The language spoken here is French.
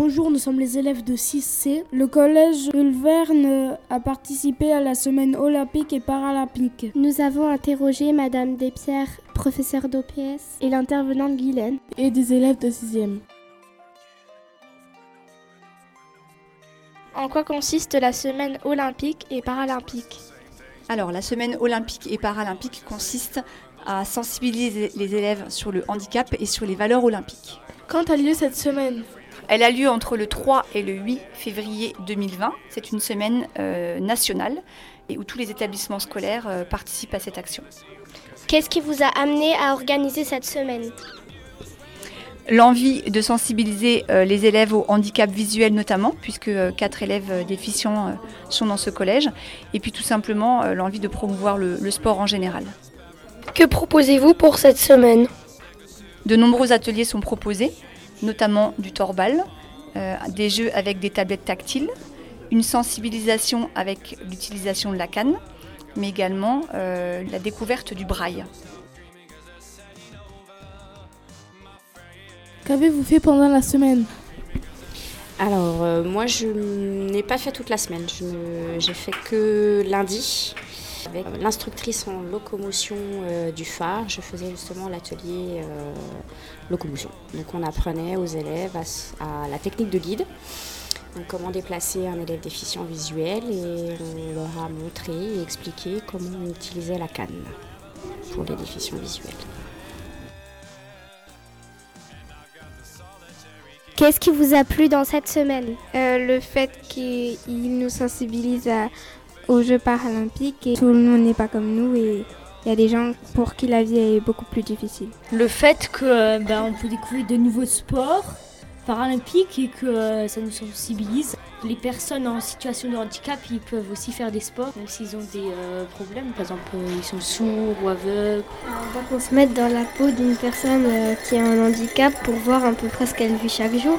Bonjour, nous sommes les élèves de 6C. Le collège Ulverne a participé à la semaine olympique et paralympique. Nous avons interrogé Madame Despierres, professeure d'OPS, et l'intervenante Guylaine. Et des élèves de 6e. En quoi consiste la semaine olympique et paralympique? Alors, la semaine olympique et paralympique consiste à sensibiliser les élèves sur le handicap et sur les valeurs olympiques. Quand a lieu cette semaine? Elle a lieu entre le 3 et le 8 février 2020. C'est une semaine euh, nationale et où tous les établissements scolaires euh, participent à cette action. Qu'est-ce qui vous a amené à organiser cette semaine? L'envie de sensibiliser euh, les élèves au handicap visuel notamment, puisque euh, quatre élèves euh, déficients euh, sont dans ce collège, et puis tout simplement euh, l'envie de promouvoir le, le sport en général. Que proposez-vous pour cette semaine? De nombreux ateliers sont proposés, notamment du torbal, euh, des jeux avec des tablettes tactiles, une sensibilisation avec l'utilisation de la canne, mais également euh, la découverte du braille. Qu'avez-vous fait pendant la semaine? Alors, euh, moi, je n'ai pas fait toute la semaine. Je J'ai fait que lundi. Avec l'instructrice en locomotion euh, du phare, je faisais justement l'atelier euh, locomotion. Donc, on apprenait aux élèves à, la technique de guide. Donc, comment déplacer un élève déficient visuel et on leur a montré et expliqué comment on utilisait la canne pour les déficients visuels. Qu'est-ce qui vous a plu dans cette semaine? Euh, le fait qu'il nous sensibilise à- aux Jeux paralympiques et tout le monde n'est pas comme nous et il y a des gens pour qui la vie est beaucoup plus difficile. Le fait que ben, on peut découvrir de nouveaux sports paralympiques et que euh, ça nous sensibilise. Les personnes en situation de handicap, ils peuvent aussi faire des sports, même s'ils ont des euh, problèmes. Par exemple, euh, ils sont sourds ou aveugles. On va se mettre dans la peau d'une personne euh, qui a un handicap pour voir à peu près ce qu'elle vit chaque jour.